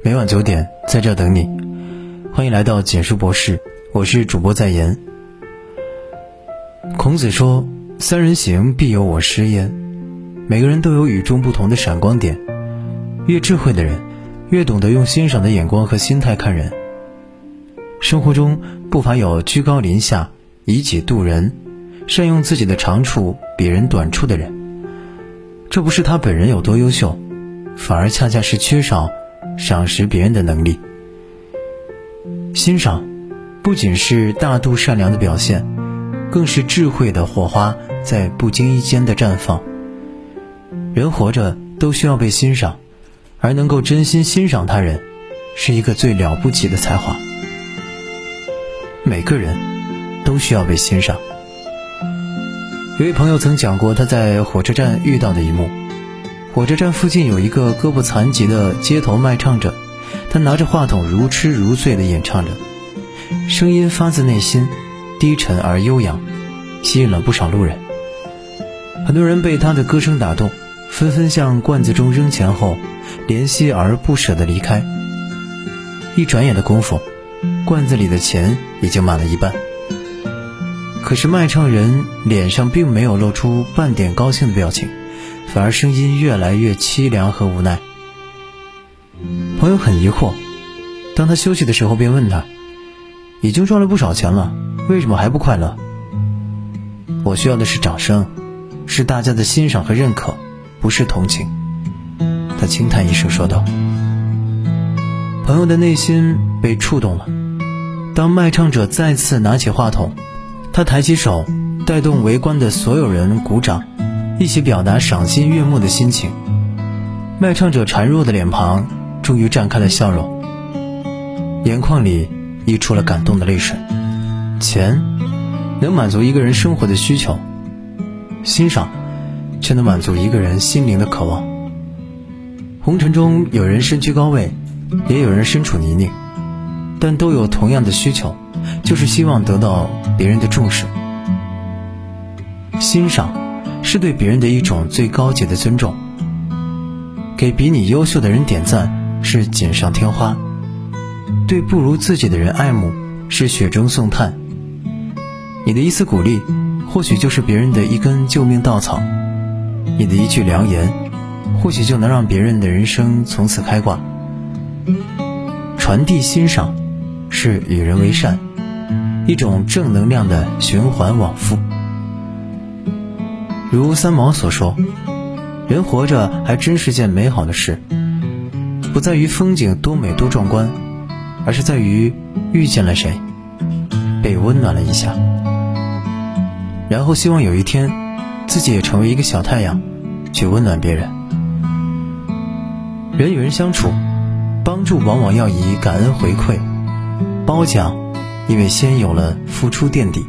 每晚九点在这等你，欢迎来到简书博士，我是主播在言。孔子说：“三人行，必有我师焉。”每个人都有与众不同的闪光点，越智慧的人，越懂得用欣赏的眼光和心态看人。生活中不乏有居高临下、以己度人、善用自己的长处、比人短处的人。这不是他本人有多优秀，反而恰恰是缺少赏识别人的能力。欣赏，不仅是大度善良的表现，更是智慧的火花在不经意间的绽放。人活着都需要被欣赏，而能够真心欣赏他人，是一个最了不起的才华。每个人都需要被欣赏。有位朋友曾讲过他在火车站遇到的一幕：火车站附近有一个胳膊残疾的街头卖唱者，他拿着话筒如痴如醉地演唱着，声音发自内心，低沉而悠扬，吸引了不少路人。很多人被他的歌声打动，纷纷向罐子中扔钱后，怜惜而不舍地离开。一转眼的功夫，罐子里的钱已经满了一半。可是卖唱人脸上并没有露出半点高兴的表情，反而声音越来越凄凉和无奈。朋友很疑惑，当他休息的时候，便问他：“已经赚了不少钱了，为什么还不快乐？”我需要的是掌声，是大家的欣赏和认可，不是同情。他轻叹一声说道。朋友的内心被触动了。当卖唱者再次拿起话筒。他抬起手，带动围观的所有人鼓掌，一起表达赏心悦目的心情。卖唱者孱弱的脸庞终于绽开了笑容，眼眶里溢出了感动的泪水。钱能满足一个人生活的需求，欣赏却能满足一个人心灵的渴望。红尘中有人身居高位，也有人身处泥泞，但都有同样的需求。就是希望得到别人的重视，欣赏是对别人的一种最高级的尊重。给比你优秀的人点赞是锦上添花，对不如自己的人爱慕是雪中送炭。你的一次鼓励，或许就是别人的一根救命稻草；你的一句良言，或许就能让别人的人生从此开挂。传递欣赏，是与人为善。一种正能量的循环往复。如三毛所说：“人活着还真是件美好的事，不在于风景多美多壮观，而是在于遇见了谁，被温暖了一下，然后希望有一天自己也成为一个小太阳，去温暖别人。人与人相处，帮助往往要以感恩回馈，褒奖。”因为先有了付出垫底，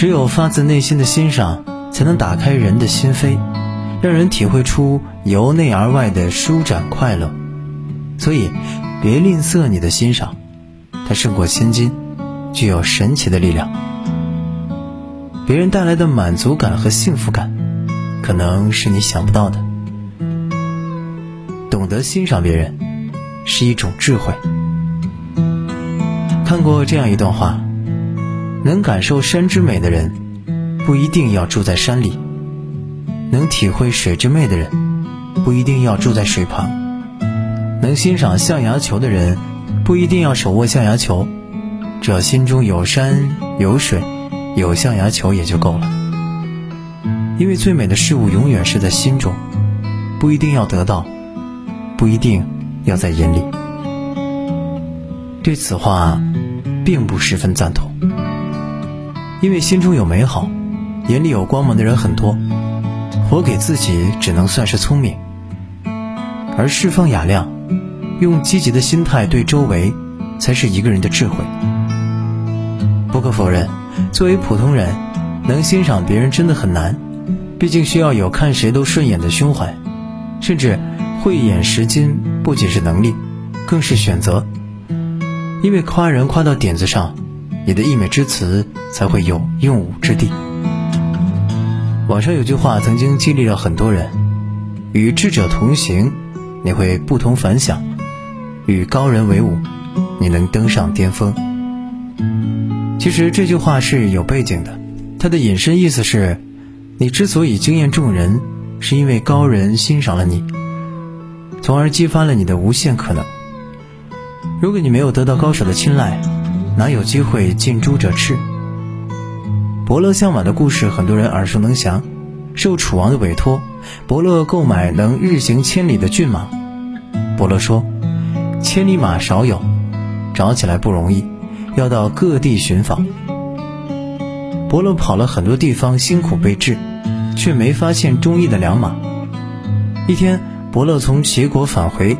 只有发自内心的欣赏，才能打开人的心扉，让人体会出由内而外的舒展快乐。所以，别吝啬你的欣赏，它胜过千金，具有神奇的力量。别人带来的满足感和幸福感，可能是你想不到的。懂得欣赏别人，是一种智慧。看过这样一段话：能感受山之美的人，不一定要住在山里；能体会水之美的人，不一定要住在水旁；能欣赏象牙球的人，不一定要手握象牙球，只要心中有山有水有象牙球也就够了。因为最美的事物永远是在心中，不一定要得到，不一定要在眼里。对此话。并不十分赞同，因为心中有美好，眼里有光芒的人很多，活给自己只能算是聪明，而释放雅量，用积极的心态对周围，才是一个人的智慧。不可否认，作为普通人，能欣赏别人真的很难，毕竟需要有看谁都顺眼的胸怀，甚至慧眼识金不仅是能力，更是选择。因为夸人夸到点子上，你的溢美之词才会有用武之地。网上有句话曾经激励了很多人：与智者同行，你会不同凡响；与高人为伍，你能登上巅峰。其实这句话是有背景的，它的引申意思是：你之所以惊艳众人，是因为高人欣赏了你，从而激发了你的无限可能。如果你没有得到高手的青睐，哪有机会近朱者赤？伯乐相马的故事，很多人耳熟能详。受楚王的委托，伯乐购买能日行千里的骏马。伯乐说：“千里马少有，找起来不容易，要到各地寻访。”伯乐跑了很多地方，辛苦备至，却没发现中意的良马。一天，伯乐从齐国返回，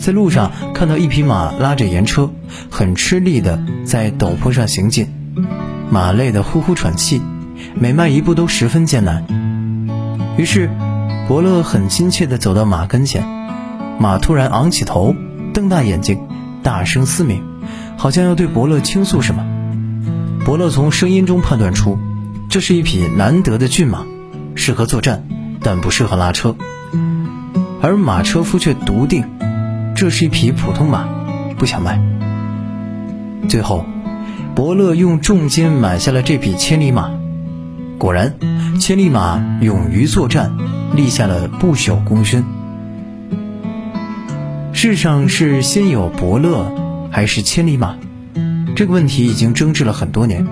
在路上看到一匹马拉着盐车，很吃力地在陡坡上行进。马累得呼呼喘气，每迈一步都十分艰难。于是，伯乐很亲切地走到马跟前，马突然昂起头，瞪大眼睛，大声嘶鸣，好像要对伯乐倾诉什么。伯乐从声音中判断出，这是一匹难得的骏马，适合作战，但不适合拉车。而马车夫却笃定，这是一匹普通马，不想卖。最后。伯乐用重金买下了这匹千里马，果然，千里马勇于作战，立下了不朽功勋。世上是先有伯乐还是千里马？这个问题已经争执了很多年。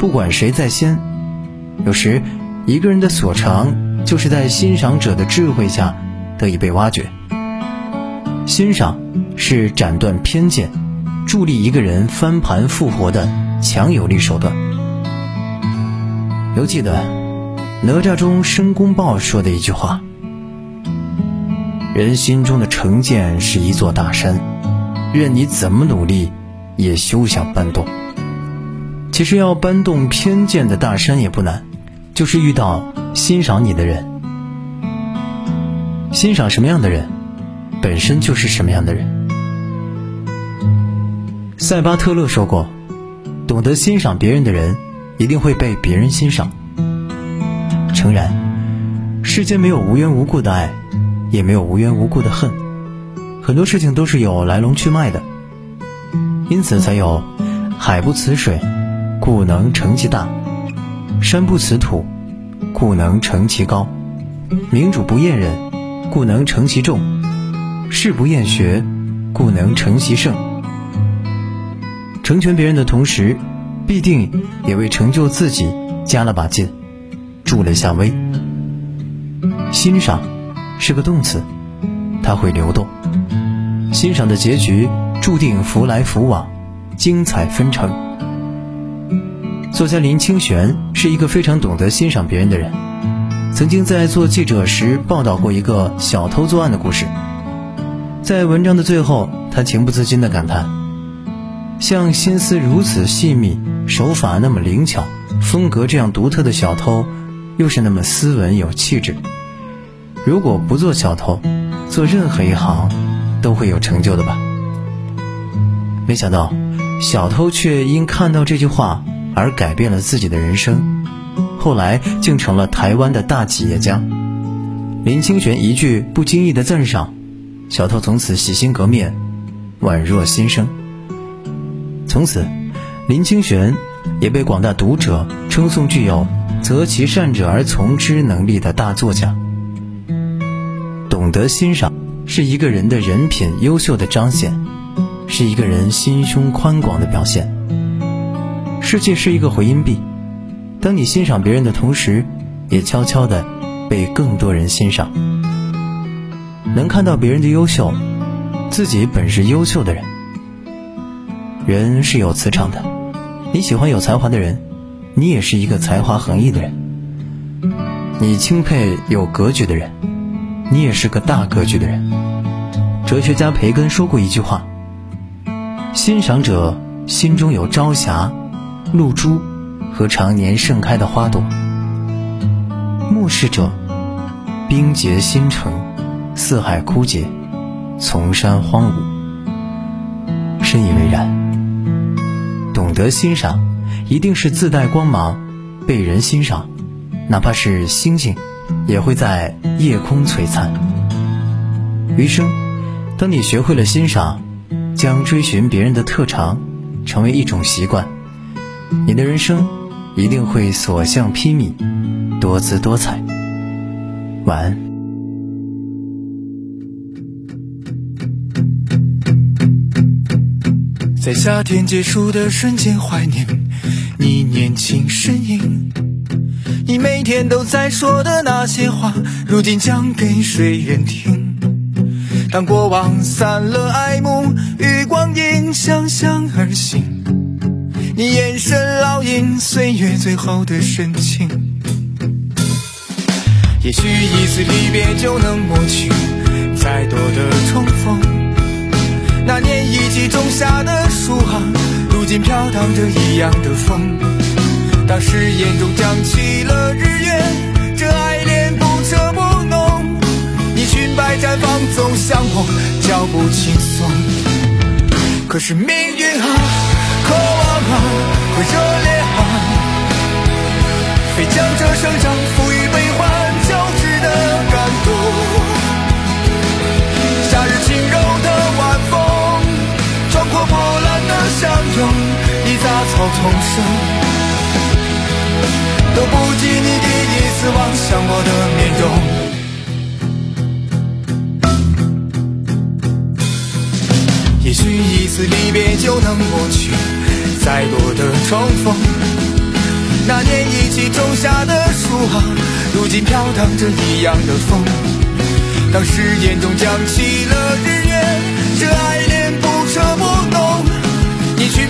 不管谁在先，有时一个人的所长就是在欣赏者的智慧下得以被挖掘。欣赏是斩断偏见。助力一个人翻盘复活的强有力手段。犹记得哪吒中申公豹说的一句话：“人心中的成见是一座大山，任你怎么努力，也休想搬动。”其实要搬动偏见的大山也不难，就是遇到欣赏你的人。欣赏什么样的人，本身就是什么样的人。塞巴特勒说过：“懂得欣赏别人的人，一定会被别人欣赏。”诚然，世间没有无缘无故的爱，也没有无缘无故的恨，很多事情都是有来龙去脉的。因此才有“海不辞水，故能成其大；山不辞土，故能成其高；明主不厌人，故能成其众；事不厌学，故能成其圣。”成全别人的同时，必定也为成就自己加了把劲，助了下威。欣赏是个动词，它会流动。欣赏的结局注定福来福往，精彩纷呈。作家林清玄是一个非常懂得欣赏别人的人，曾经在做记者时报道过一个小偷作案的故事。在文章的最后，他情不自禁地感叹。像心思如此细密、手法那么灵巧、风格这样独特的小偷，又是那么斯文有气质。如果不做小偷，做任何一行都会有成就的吧？没想到，小偷却因看到这句话而改变了自己的人生，后来竟成了台湾的大企业家。林清玄一句不经意的赞赏，小偷从此洗心革面，宛若新生。从此，林清玄也被广大读者称颂具有“择其善者而从之”能力的大作家。懂得欣赏，是一个人的人品优秀的彰显，是一个人心胸宽广的表现。世界是一个回音壁，当你欣赏别人的同时，也悄悄地被更多人欣赏。能看到别人的优秀，自己本是优秀的人。人是有磁场的，你喜欢有才华的人，你也是一个才华横溢的人；你钦佩有格局的人，你也是个大格局的人。哲学家培根说过一句话：欣赏者心中有朝霞、露珠和常年盛开的花朵；目视者冰结心城，四海枯竭，丛山荒芜。深以为然。懂得欣赏，一定是自带光芒，被人欣赏。哪怕是星星，也会在夜空璀璨。余生，当你学会了欣赏，将追寻别人的特长成为一种习惯，你的人生一定会所向披靡，多姿多彩。晚安。在夏天结束的瞬间，怀念你年轻身影。你每天都在说的那些话，如今讲给谁人听？当过往散了爱慕，与光阴相向而行。你眼神烙印岁月最后的深情。也许一次离别就能抹去再多的重逢。那年一起种下的树啊，如今飘荡着一样的风。当誓言中降起了日月，这爱恋不彻不浓。你裙摆绽放，走向我，脚步轻松。可是命运啊，渴望啊，和热烈啊，非将这生长赋予悲欢草丛生。都不及你第一次望向我的面容。也许一次离别就能抹去再多的重逢。那年一起种下的树啊，如今飘荡着一样的风。当誓言中讲起了日月，这爱。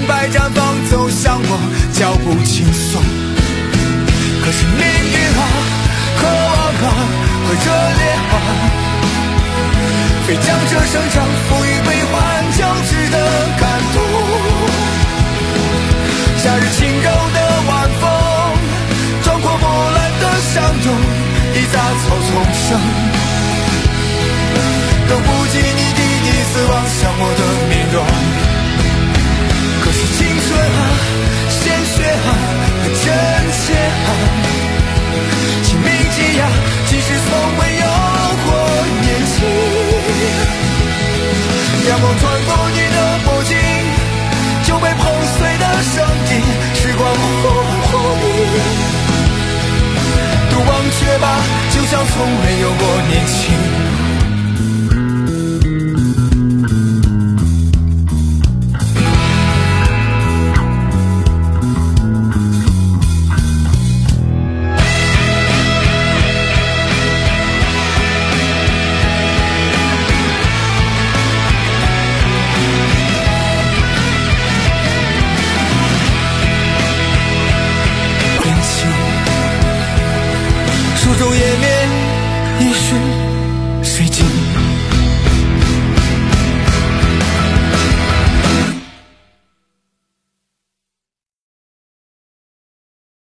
你裙摆绽放，走向我，脚步轻松。可是命运啊，渴望啊，和热烈啊，非将这生长赋予悲欢交织的感动。夏日轻柔像从没有过年轻。